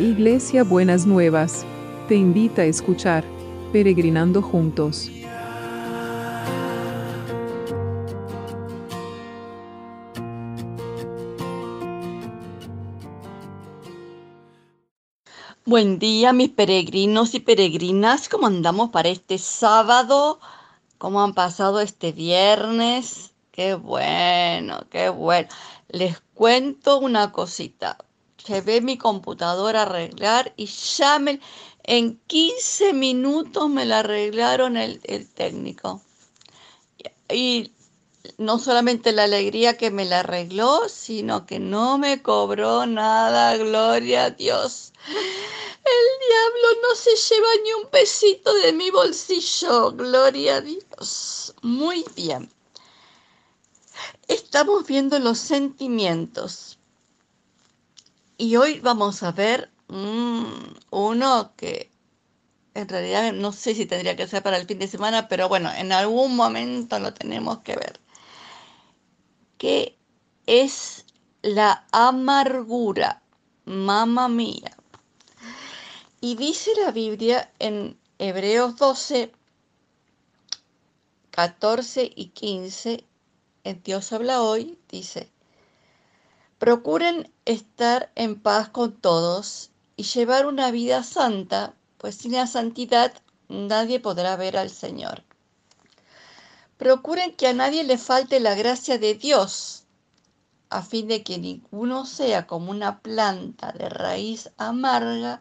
Iglesia Buenas Nuevas, te invita a escuchar Peregrinando Juntos. Buen día, mis peregrinos y peregrinas. ¿Cómo andamos para este sábado? ¿Cómo han pasado este viernes? Qué bueno, qué bueno. Les cuento una cosita. Llevé mi computadora arreglar y ya me, en 15 minutos me la arreglaron el, el técnico. Y no solamente la alegría que me la arregló, sino que no me cobró nada, gloria a Dios. El diablo no se lleva ni un pesito de mi bolsillo, gloria a Dios. Muy bien. Estamos viendo los sentimientos. Y hoy vamos a ver mm, uno que en realidad no sé si tendría que ser para el fin de semana, pero bueno, en algún momento lo tenemos que ver. ¿Qué es la amargura? Mamma mía. Y dice la Biblia en Hebreos 12, 14 y 15, en Dios habla hoy, dice, procuren estar en paz con todos y llevar una vida santa, pues sin la santidad nadie podrá ver al Señor. Procuren que a nadie le falte la gracia de Dios, a fin de que ninguno sea como una planta de raíz amarga,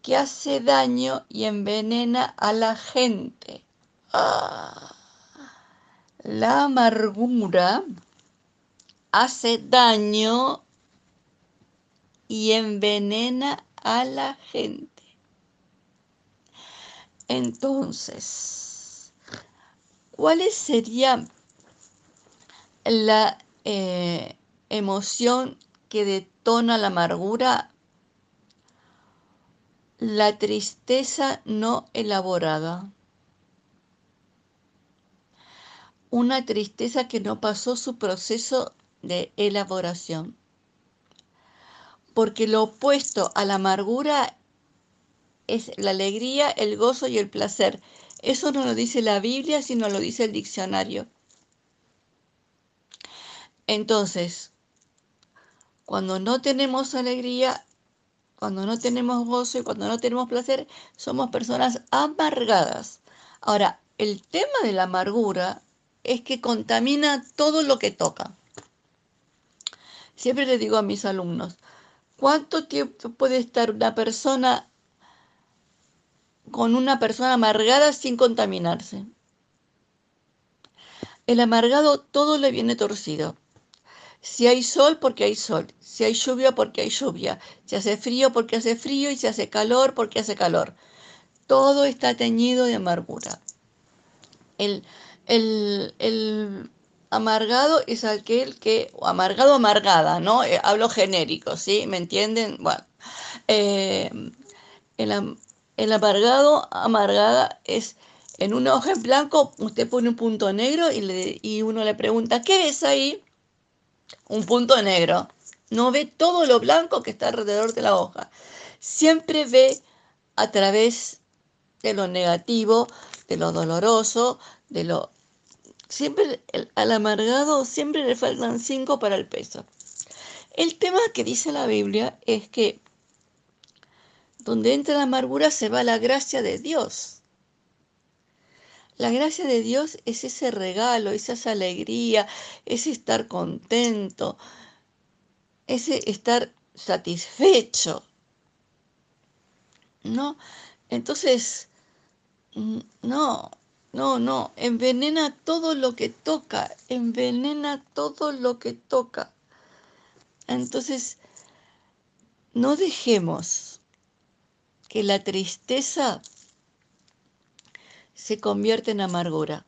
que hace daño y envenena a la gente. Ah, la amargura hace daño y envenena a la gente. Entonces, ¿cuál sería la eh, emoción que detona la amargura? La tristeza no elaborada. Una tristeza que no pasó su proceso de elaboración. Porque lo opuesto a la amargura es la alegría, el gozo y el placer. Eso no lo dice la Biblia, sino lo dice el diccionario. Entonces, cuando no tenemos alegría, cuando no tenemos gozo y cuando no tenemos placer, somos personas amargadas. Ahora, el tema de la amargura es que contamina todo lo que toca. Siempre le digo a mis alumnos, ¿cuánto tiempo puede estar una persona con una persona amargada sin contaminarse? El amargado todo le viene torcido. Si hay sol, porque hay sol. Si hay lluvia, porque hay lluvia. Si hace frío, porque hace frío. Y si hace calor, porque hace calor. Todo está teñido de amargura. El, el, amargado es aquel que, o amargado amargada, ¿no? Eh, hablo genérico, ¿sí? ¿Me entienden? Bueno, eh, el, amargado, amargada es en una hoja en blanco, usted pone un punto negro y, le, y uno le pregunta, ¿qué ves ahí? un punto negro. No ve todo lo blanco que está alrededor de la hoja. Siempre ve a través de lo negativo, de lo doloroso, de lo... Siempre al amargado siempre le faltan cinco para el peso. El tema que dice la Biblia es que donde entra la amargura se va la gracia de Dios. La gracia de Dios es ese regalo, es esa alegría, ese estar contento, ese estar satisfecho. ¿No? Entonces, mm, no, no, no, envenena todo lo que toca, envenena todo lo que toca. Entonces, no dejemos que la tristeza se convierte en amargura.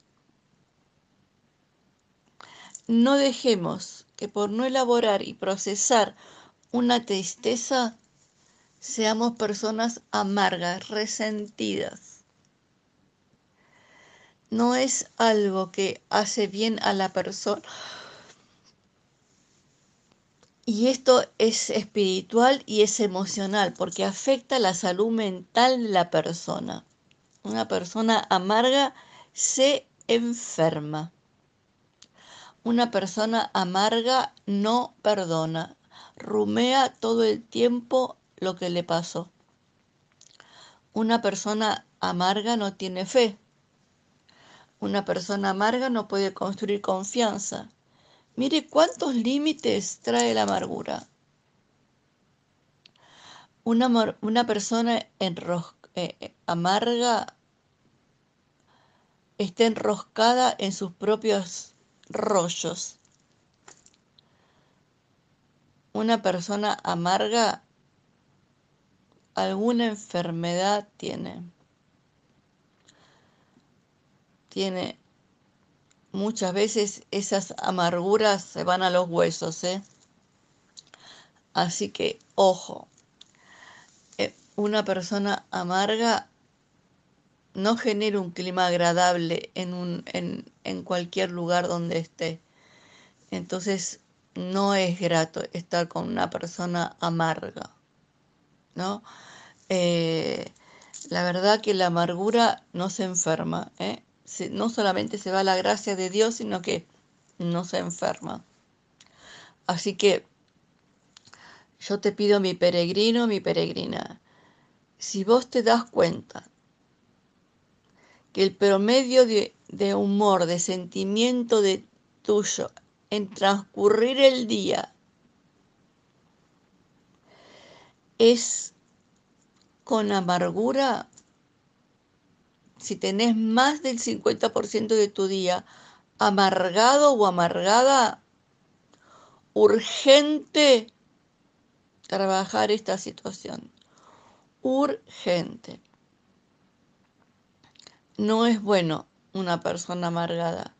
No dejemos que por no elaborar y procesar una tristeza seamos personas amargas, resentidas. No es algo que hace bien a la persona Y esto es espiritual y es emocional porque afecta la salud mental de la persona. Una persona amarga se enferma. Una persona amarga no perdona, rumea todo el tiempo lo que le pasó. Una persona amarga no tiene fe. Una persona amarga no puede construir confianza. Mire cuántos límites trae la amargura. Una, una persona eh, eh, amarga está enroscada en sus propios rollos. Una persona amarga alguna enfermedad tiene. Tiene muchas veces esas amarguras se van a los huesos, ¿eh? Así que, ojo, eh, una persona amarga no genera un clima agradable en, un, en, en cualquier lugar donde esté. Entonces, no es grato estar con una persona amarga, ¿no? Eh, la verdad que la amargura no se enferma, ¿eh? No solamente se va la gracia de Dios, sino que no se enferma. Así que yo te pido, mi peregrino, mi peregrina, si vos te das cuenta que el promedio de, de humor, de sentimiento tuyo en transcurrir el día es con amargura, si tenés más del 50% de tu día amargado o amargada, urgente trabajar esta situación. Urgente. No es bueno una persona amargada.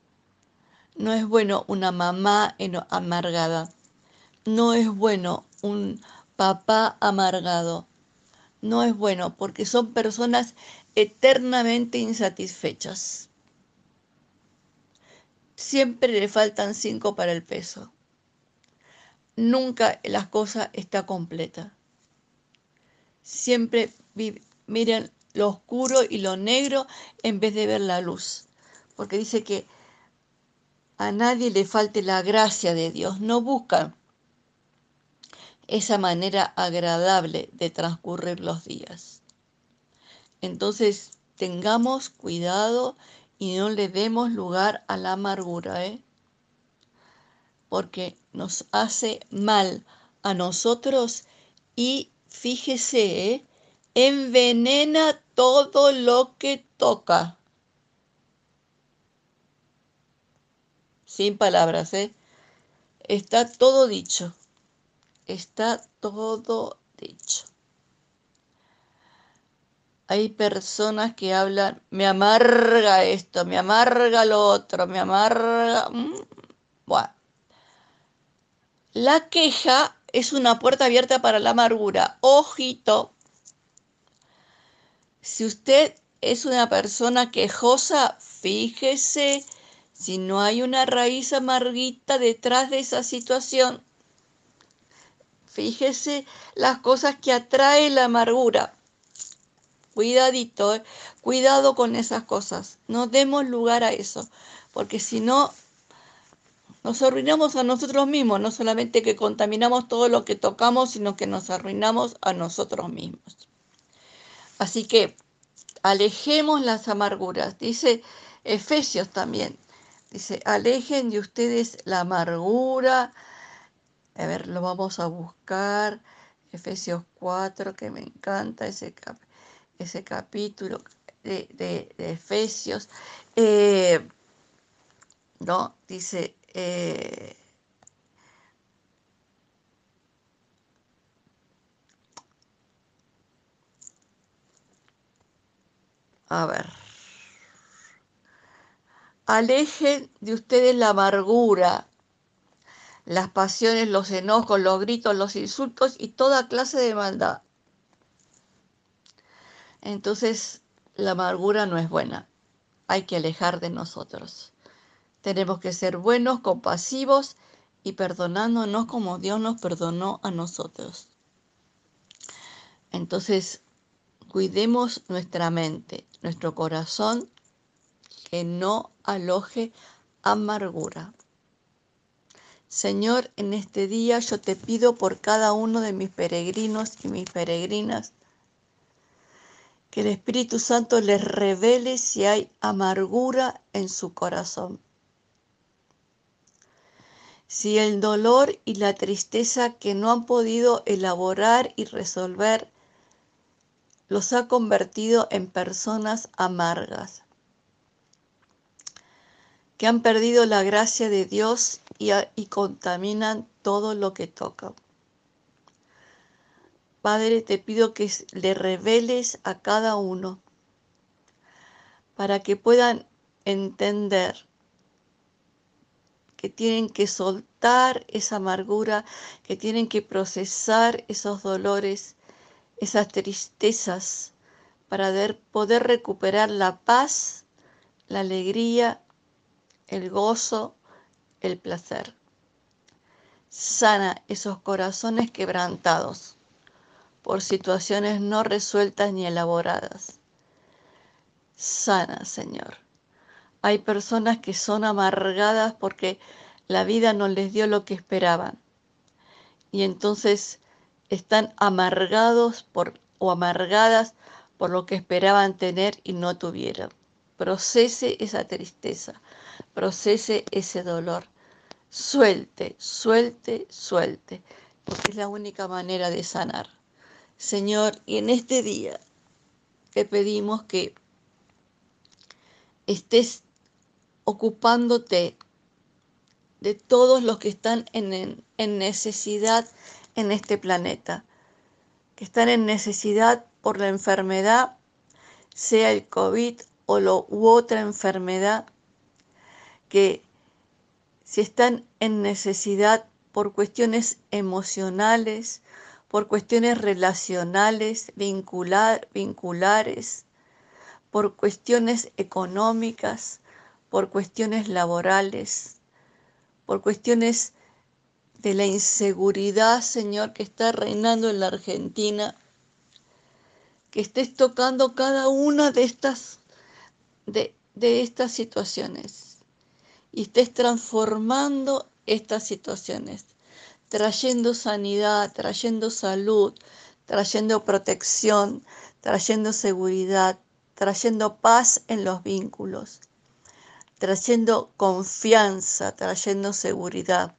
No es bueno una mamá amargada. No es bueno un papá amargado. No es bueno porque son personas eternamente insatisfechas. Siempre le faltan cinco para el peso. Nunca la cosa está completa. Siempre miren lo oscuro y lo negro en vez de ver la luz. Porque dice que a nadie le falte la gracia de Dios. No buscan esa manera agradable de transcurrir los días. Entonces, tengamos cuidado y no le demos lugar a la amargura, ¿eh? porque nos hace mal a nosotros y fíjese, ¿eh? envenena todo lo que toca. Sin palabras, ¿eh? Está todo dicho. Está todo dicho. Hay personas que hablan, me amarga esto, me amarga lo otro, me amarga... Mm, bueno. La queja es una puerta abierta para la amargura. Ojito. Si usted es una persona quejosa, fíjese si no hay una raíz amarguita detrás de esa situación. Fíjese las cosas que atrae la amargura. Cuidadito, eh. cuidado con esas cosas. No demos lugar a eso, porque si no, nos arruinamos a nosotros mismos. No solamente que contaminamos todo lo que tocamos, sino que nos arruinamos a nosotros mismos. Así que alejemos las amarguras. Dice Efesios también. Dice, alejen de ustedes la amargura. A ver, lo vamos a buscar. Efesios 4, que me encanta ese capítulo ese capítulo de, Efesios, eh, ¿no? Dice, eh, a ver, alejen de ustedes la amargura, las pasiones, los enojos, los gritos, los insultos y toda clase de maldad entonces la amargura no es buena. Hay que alejar de nosotros. Tenemos que ser buenos, compasivos y perdonándonos como Dios nos perdonó a nosotros. Entonces, cuidemos nuestra mente, nuestro corazón, que no aloje amargura. Señor, en este día yo te pido por cada uno de mis peregrinos y mis peregrinas que el Espíritu Santo les revele si hay amargura en su corazón. Si el dolor y la tristeza que no han podido elaborar y resolver los ha convertido en personas amargas, que han perdido la gracia de Dios y, contaminan todo lo que tocan. Padre, te pido que le reveles a cada uno para que puedan entender que tienen que soltar esa amargura, que tienen que procesar esos dolores, esas tristezas, para poder recuperar la paz, la alegría, el gozo el placer. Sana esos corazones quebrantados por situaciones no resueltas ni elaboradas. Sana, Señor. Hay personas que son amargadas porque la vida no les dio lo que esperaban. Y entonces están amargados por, o amargadas por lo que esperaban tener y no tuvieron. Procese esa tristeza, procese ese dolor. Suelte, suelte, suelte, porque es la única manera de sanar. Señor, y en este día te pedimos que estés ocupándote de todos los que están en, en, necesidad en este planeta, que están en necesidad por la enfermedad, sea el COVID o lo, u otra enfermedad. Que si están en necesidad por cuestiones emocionales, por cuestiones relacionales, vincular, vinculares, por cuestiones económicas, por cuestiones laborales, por cuestiones de la inseguridad, Señor, que está reinando en la Argentina, que estés tocando cada una de estas, de, de estas situaciones y estés transformando estas situaciones, trayendo sanidad, trayendo salud, trayendo protección, trayendo seguridad, trayendo paz en los vínculos, trayendo confianza, trayendo seguridad.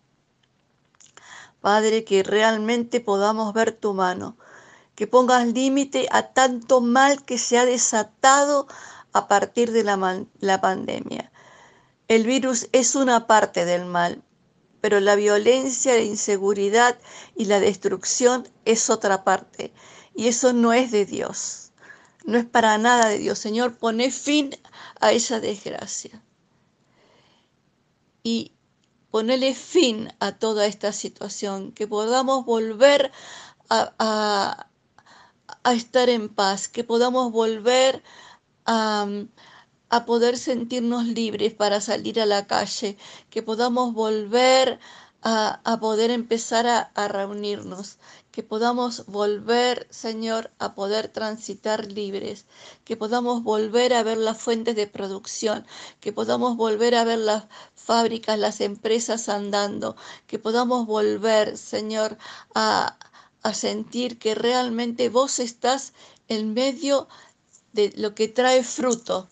Padre, que realmente podamos ver tu mano, que pongas límite a tanto mal que se ha desatado a partir de la, la pandemia el virus es una parte del mal, pero la violencia, la inseguridad y la destrucción es otra parte. Y eso no es de Dios. No es para nada de Dios. Señor, pone fin a esa desgracia. Y ponele fin a toda esta situación, que podamos volver a, a estar en paz, que podamos volver a, a poder sentirnos libres para salir a la calle, que podamos volver a, poder empezar a, reunirnos, que podamos volver, Señor, a poder transitar libres, que podamos volver a ver las fuentes de producción, que podamos volver a ver las fábricas, las empresas andando, que podamos volver, Señor, a, a sentir que realmente vos estás en medio de lo que trae fruto,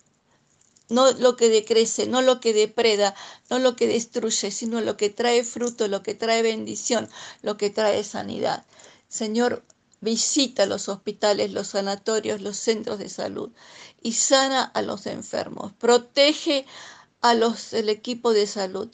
no lo que decrece, no lo que depreda, no lo que destruye, sino lo que trae fruto, lo que trae bendición, lo que trae sanidad. Señor, visita los hospitales, los sanatorios, los centros de salud y sana a los enfermos. Protege a los del equipo de salud.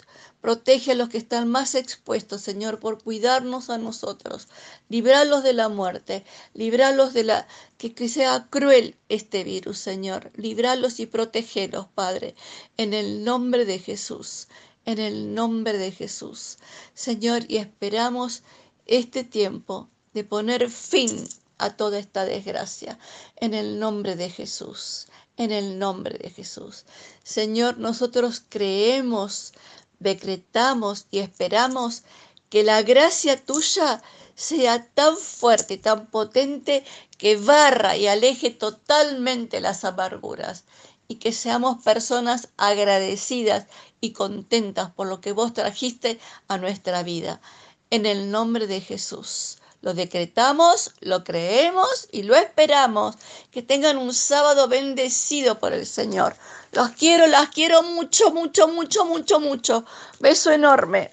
Protege a los que están más expuestos, Señor, por cuidarnos a nosotros. Libralos de la muerte. Libralos de la que, sea cruel este virus, Señor. Libralos y protégelos, Padre, en el nombre de Jesús. En el nombre de Jesús. Señor, y esperamos este tiempo de poner fin a toda esta desgracia. En el nombre de Jesús en el nombre de Jesús. Señor, nosotros creemos decretamos y esperamos que la gracia tuya sea tan fuerte, tan potente, que barra y aleje totalmente las amarguras y que seamos personas agradecidas y contentas por lo que vos trajiste a nuestra vida. En el nombre de Jesús. Lo decretamos, lo creemos y lo esperamos. Que tengan un sábado bendecido por el Señor. Los quiero, las quiero mucho, mucho, mucho, mucho, mucho. Beso enorme.